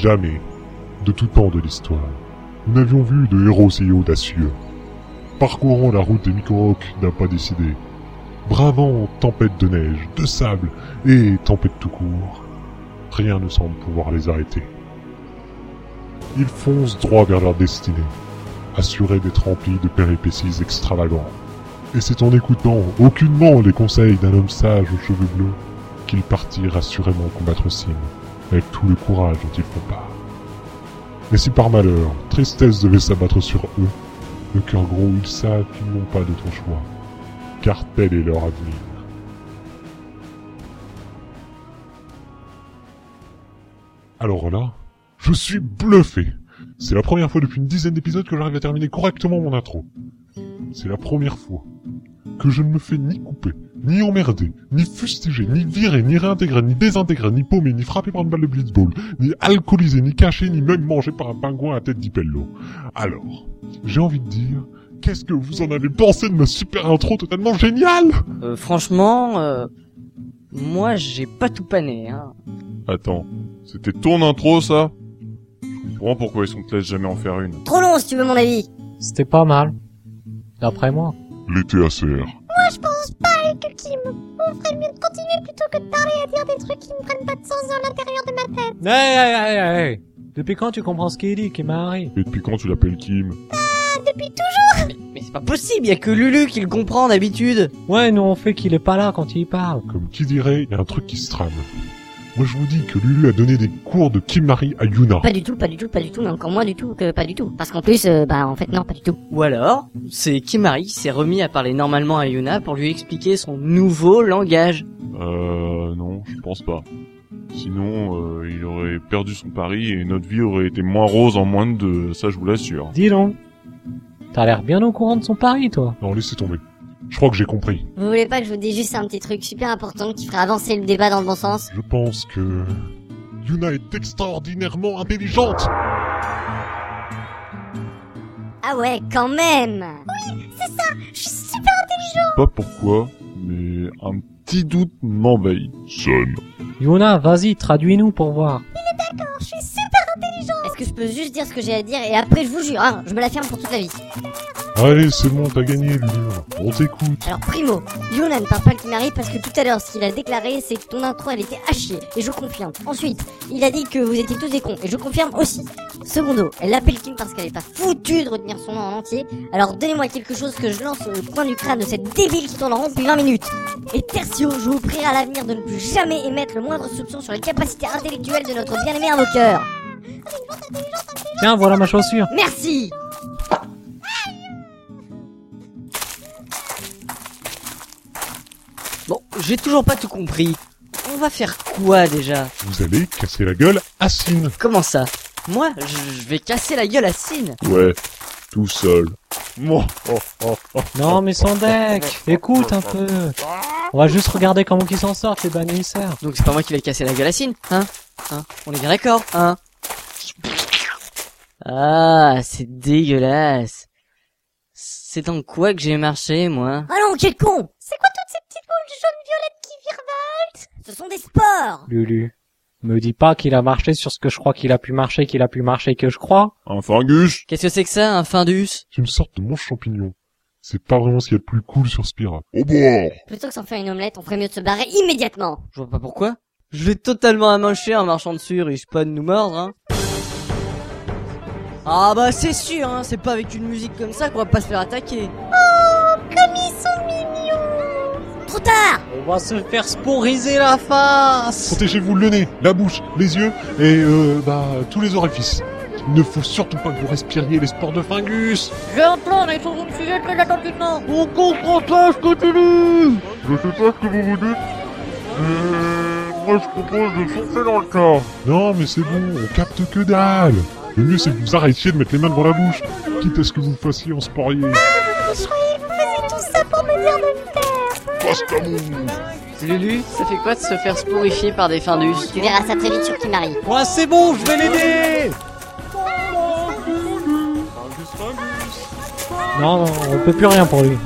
Jamais, de tout temps de l'histoire, nous n'avions vu de héros si audacieux. Parcourant la route des Mikoroks d'un pas décidé, bravant tempête de neige, de sable et tempête tout court, rien ne semble pouvoir les arrêter. Ils foncent droit vers leur destinée, assurés d'être remplis de péripéties extravagants. Et c'est en écoutant aucunement les conseils d'un homme sage aux cheveux bleus qu'ils partirent assurément combattre Sim, avec tout le courage dont ils font part. Mais si par malheur, tristesse devait s'abattre sur eux, le cœur gros, ils savent qu'ils n'ont pas d'autre choix, car tel est leur avenir. Alors là, je suis bluffé. C'est la première fois depuis une dizaine d'épisodes que j'arrive à terminer correctement mon intro. C'est la première fois que je ne me fais ni couper, ni emmerder, ni fustiger, ni virer, ni réintégrer, ni désintégrer, ni paumer, ni frapper par une balle de blitzball, ni alcooliser, ni cacher, ni même manger par un pingouin à tête d'Ipello. Alors, j'ai envie de dire, qu'est-ce que vous en avez pensé de ma super intro totalement géniale? Euh, franchement, euh, moi j'ai pas tout pané. Hein. Attends, c'était ton intro ça? Je comprends pourquoi ils sont te laissent jamais en faire une. Trop long si tu veux mon avis. C'était pas mal. D'après moi. L'été à que Kim. On ferait mieux de continuer plutôt que de parler à dire des trucs qui ne prennent pas de sens dans l'intérieur de ma tête. Hey, hey, hey, hey. Depuis quand tu comprends ce qu'il dit, Kimari Et depuis quand tu l'appelles Kim? Depuis toujours. Mais, mais c'est pas possible, y a que Lulu qui le comprend d'habitude. Ouais, nous on fait qu'il est pas là quand il parle. Comme qui dirait, il y a un truc qui se trame. Moi je vous dis que Lulu a donné des cours de Kimari à Yuna. Pas du tout, pas du tout, pas du tout, mais encore moins du tout que pas du tout. Parce qu'en plus, euh, bah en fait non, pas du tout. Ou alors, c'est Kimari qui s'est remis à parler normalement à Yuna pour lui expliquer son nouveau langage. Euh, non, je pense pas. Sinon, euh, il aurait perdu son pari et notre vie aurait été moins rose en moins de deux, ça je vous l'assure. Dis donc. T'as l'air bien au courant de son pari, toi. Non, laissez tomber. Je crois que j'ai compris. Vous voulez pas que je vous dise juste un petit truc super important qui ferait avancer le débat dans le bon sens? Je pense que Yuna est extraordinairement intelligente. Ah ouais, quand même Je suis super intelligent. Pas pourquoi, mais un petit doute m'envahit. Son. Yuna, vas-y, traduis-nous pour voir. Je suis super intelligent. Est-ce que je peux juste dire ce que j'ai à dire et après je vous jure, hein, je me l'affirme pour toute la vie. Allez, c'est bon, t'as gagné, Lulu. On t'écoute. Alors primo, Yuna ne parle pas le Kimari parce que tout à l'heure ce qu'il a déclaré c'est que ton intro elle était à chier et je confirme. Ensuite, il a dit que vous étiez tous des cons et je confirme aussi. Secondo, elle l'appelle Kim parce qu'elle est pas foutue de retenir son nom en entier. Alors donnez-moi quelque chose que je lance au coin du crâne de cette débile qui tourne en rond depuis 20 minutes. Et tertio, je vous prierai à l'avenir de ne plus jamais émettre le moindre soupçon sur les capacités intellectuelles de notre bien-aimé invoqueur. Tiens, voilà ma chaussure. Merci j'ai toujours pas tout compris. On va faire quoi déjà? Vous allez casser la gueule à Sin. Comment ça? Moi, je, je vais casser la gueule à Sin. Ouais, tout seul. Moi, oh, oh, oh. Non, mais son deck. Écoute un peu. On va juste regarder comment ils s'en sortent, les bannisseurs. Donc c'est pas moi qui vais casser la gueule à Sin, hein? Hein? On est bien d'accord, hein? Ah, c'est dégueulasse. C'est dans quoi que j'ai marché, moi? Ah non, quel con C'est quoi ces petites boules jaunes-violettes qui virevoltent Ce sont des sports Lulu, me dis pas qu'il a marché sur ce que je crois qu'il a pu marcher, qu'il a pu marcher que je crois. Un fungus Qu'est-ce que c'est que ça, un findus? C'est une sorte de manche champignon. C'est pas vraiment ce qu'il y a de plus cool sur Spira. Au bord Plutôt que s'en faire une omelette, on ferait mieux de se barrer immédiatement Je vois pas pourquoi. Je vais totalement amocher en marchant dessus, risque pas de nous mordre, hein. Ah bah c'est sûr, hein, c'est pas avec une musique comme ça qu'on va pas se faire attaquer. Comme ils sont On va se faire sporiser la face. Protégez-vous le nez, la bouche, les yeux et euh, bah tous les orifices. Il ne faut surtout pas que vous respiriez les spores de fungus. J'ai un plan, mais ils sont une sujet très attentivement. On comprend pas ce que tu dis Je sais pas ce que vous vous dites. Euh, moi je propose de foncer dans le tas. Non mais c'est bon, on capte que dalle. Le mieux c'est que vous arrêtiez de mettre les mains devant la bouche. Quitte à ce que vous le fassiez en sporier. Vous faisiez tout ça pour me dire de me ta. Lulu, ça fait quoi de se faire sporifier par des findus? Tu verras ça très vite sur Kimari. Ouais, c'est bon, je vais l'aider. Non, non, on peut plus rien pour lui.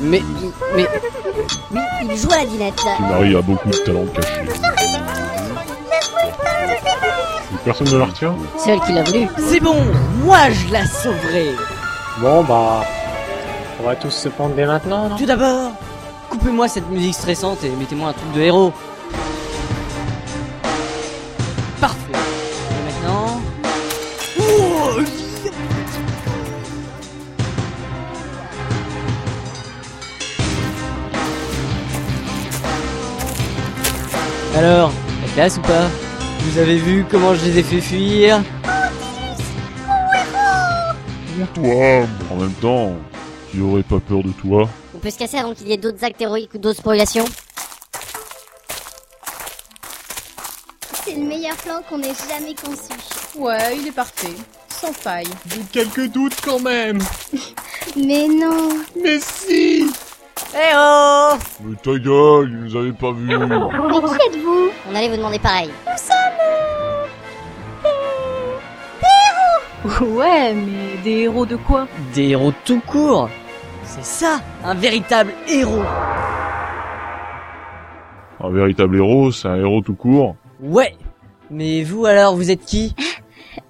Mais, mais, Oui, il joue à la dinette. Marie a beaucoup de talent caché. Personne ne la retient C'est elle qui l'a voulu. C'est bon, moi je la sauverai. Bon bah, on va tous se prendre dès maintenant, non Tout d'abord, coupez-moi cette musique stressante et mettez-moi un truc de héros. Parfait. Et maintenant... Oh, Alors, la classe ou pas? Vous avez vu comment je les ai fait fuir? Ou toi En même temps, qui aurait pas peur de toi On peut se casser avant qu'il y ait d'autres actes héroïques ou d'autres spoliations. C'est le meilleur plan qu'on ait jamais conçu. Ouais, il est parfait. Sans faille. J'ai quelques doutes quand même. Mais non. Mais si Eh oh Mais ta gueule, ils nous avaient pas vus Mais qui êtes-vous? On allait vous demander pareil. Ouais, mais des héros de quoi Des héros tout court C'est ça, un véritable héros Un véritable héros, c'est un héros tout court. Ouais Mais vous alors, vous êtes qui?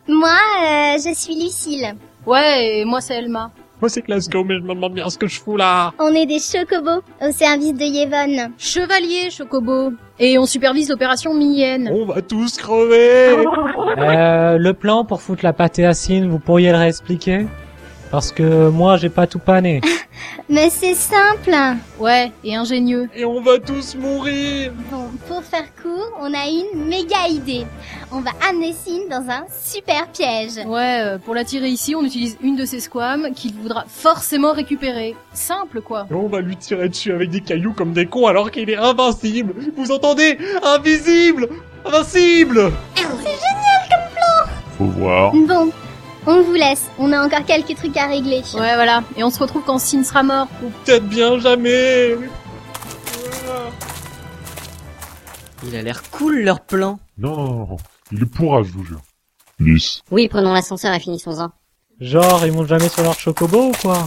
Moi, euh, je suis Lucille. Ouais, et moi c'est Elma. Moi c'est Glasgow, mais je me demande bien ce que je fous là. On est des chocobos au service de Yevon. Chevalier, Chocobo. Et on supervise l'opération Mienne. On va tous crever Euh, le plan pour foutre la pâté à Cine, vous pourriez le réexpliquer? Parce que moi j'ai pas tout pané. Mais c'est simple. Ouais, et ingénieux. Et on va tous mourir Bon, pour faire court, on a une méga idée. On va amener Sin dans un super piège. Ouais, euh, pour l'attirer ici, on utilise une de ses squames qu'il voudra forcément récupérer. Simple quoi. Et on va lui tirer dessus avec des cailloux comme des cons alors qu'il est invincible Vous entendez? Invisible Invincible Faut voir. Bon, on vous laisse. On a encore quelques trucs à régler. Ouais, voilà. Et on se retrouve quand Sin sera mort. Ou peut-être bien jamais Il a l'air cool leur plan. Non, non, non, non. Il est pourra, je vous jure. Lisse. Oui, prenons l'ascenseur et finissons-en. Genre, ils montent jamais sur leur chocobo ou quoi?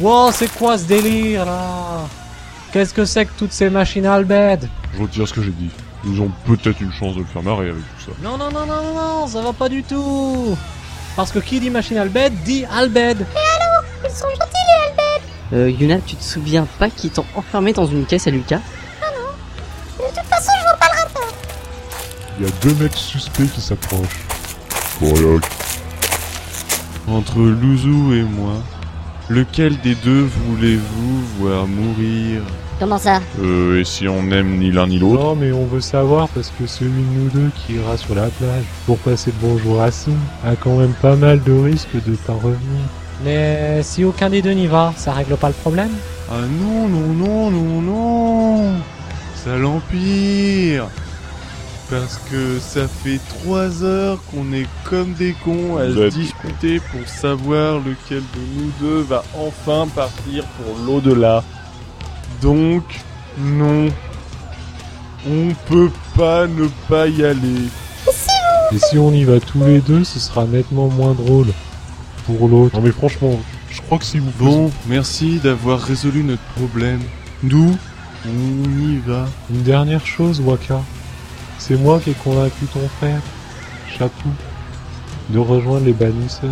Wow, c'est quoi ce délire là? Qu'est-ce que c'est que toutes ces machines Albed? Je retire ce que j'ai dit. Ils ont peut-être une chance de le faire marrer avec tout ça. Non, non, non, non, non, non, ça va pas du tout Parce que qui dit machine Albed dit Albed Ils sont gentils, Euh, Yuna, tu te souviens pas qu'ils t'ont enfermé dans une caisse à Lucas? De toute façon, je vois pas le rapport. Il y a deux mecs suspects qui s'approchent. Voilà. Entre Louzou et moi, lequel des deux voulez-vous voir mourir Comment ça Euh, et si on n'aime ni l'un ni l'autre. Non, mais on veut savoir parce que celui de nous deux qui ira sur la plage pour passer le bonjour à Sim a quand même pas mal de risques de pas revenir. Mais si aucun des deux n'y va, ça règle pas le problème? Ah non, non, non, non, non. Ça l'empire Parce que ça fait trois heures qu'on est comme des cons à se discuter pour savoir lequel de nous deux va enfin partir pour l'au-delà. Donc, non. On peut pas ne pas y aller. Et si on y va tous les deux, ce sera nettement moins drôle. Pour l'autre. Non mais franchement, je crois que si vous Bon, merci d'avoir résolu notre problème. Nous, on y va. Une dernière chose, Waka. C'est moi qui ai convaincu ton frère, Chapou, de rejoindre les bannisseurs.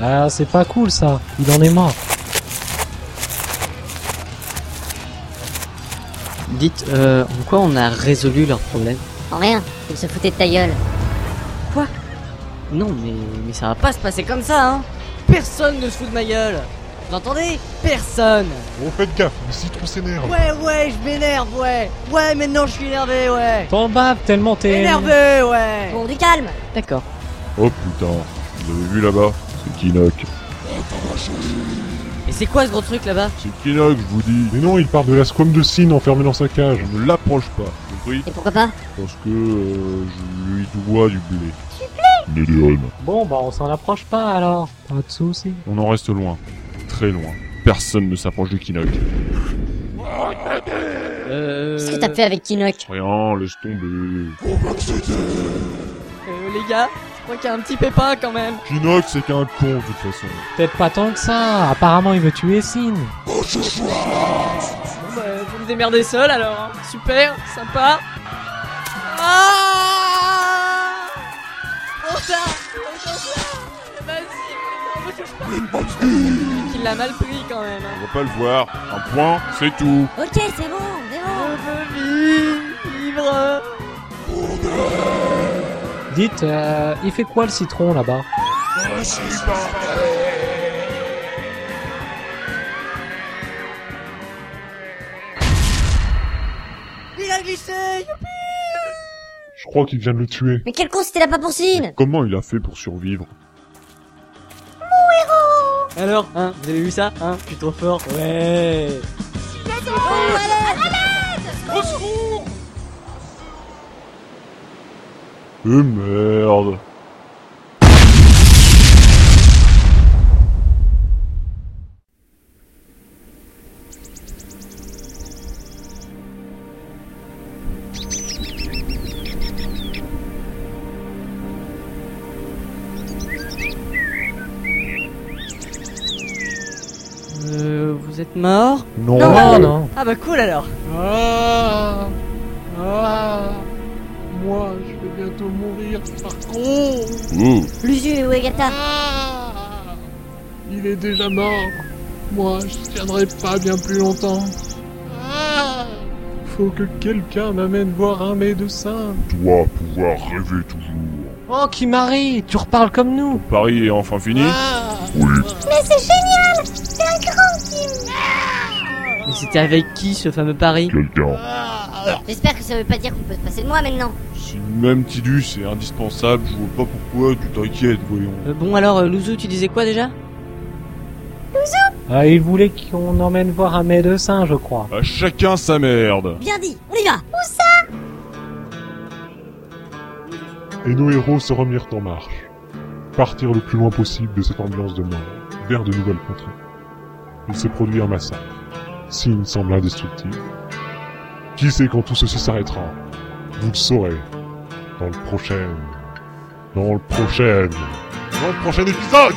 Ah, c'est pas cool ça, il en est mort. Dites, euh, en quoi on a résolu leur problème? En rien, ils se foutaient de ta gueule. Non, mais, mais ça va pas se passer comme ça, hein Personne ne se fout de ma gueule Vous entendez? Personne Oh, faites gaffe, le citron s'énerve. Ouais, ouais, je m'énerve, ouais Ouais, maintenant je suis énervé, ouais T'en baves tellement t'es... Énervé, ouais Bon, du calme D'accord. Oh putain, vous avez vu là-bas? C'est Kinok. Et c'est quoi ce gros truc là-bas? C'est Kinok, je vous dis. Mais non, il part de la squame de Sin enfermée dans sa cage. Je ne l'approche pas, compris? Et pourquoi pas? Parce que euh, je lui dois du blé. Du blé. Bon, bah on s'en approche pas alors. Pas de soucis. On en reste loin. Très loin. Personne ne s'approche de Kinok. Euh... Qu'est-ce que t'as fait avec Kinok Rien, laisse tomber. euh, les gars, je crois qu'il y a un petit pépin quand même. Kinok, c'est qu'un con, de toute façon. Peut-être pas tant que ça. Apparemment, il veut tuer Sin. Bon bah, vous me démerdez seul alors. hein. Super, sympa. Ah Trop tard Trop tard Vas-y, mais non, me touche pas. Il l'a mal pris quand même. hein. On va pas le voir. Un point, c'est tout. Ok, c'est bon, c'est bon. Je veux vivre. Dites, euh, il fait quoi le citron là-bas? Il a glissé Je crois qu'il vient de le tuer. Mais quel con c'était la pas porcine Comment il a fait pour survivre? Alors, hein, vous avez vu ça Hein Je suis trop fort. Ouais Euh merde. Euh, vous êtes mort Non. Non, non. Ah bah cool alors Ah Ah Moi, je vais bientôt mourir par con Oh Luzu ou Agatha Ah Il est déjà mort. Moi, je tiendrai pas bien plus longtemps. Ah Faut que quelqu'un m'amène voir un médecin. Dois pouvoir rêver toujours. Oh, Kimari, tu reparles comme nous. Paris est enfin fini Oui. Mais c'est génial C'est un grand Kim Mais c'était avec qui ce fameux pari Quelqu'un. J'espère que ça veut pas dire qu'on peut se passer de moi maintenant. Si même Tidus est indispensable, je vois pas pourquoi tu t'inquiètes, voyons. Euh, Bon alors, euh, Louzou, tu disais quoi déjà? Ah, il voulait qu'on emmène voir un médecin, je crois. À chacun sa merde Bien dit, on y va Et nos héros se remirent en marche. Partirent le plus loin possible de cette ambiance de mort, vers de nouvelles contrées. Il se produit un massacre. Signe semble indestructible. Qui sait quand tout ceci s'arrêtera? Vous le saurez. Dans le prochain... Dans le prochain... Dans le prochain épisode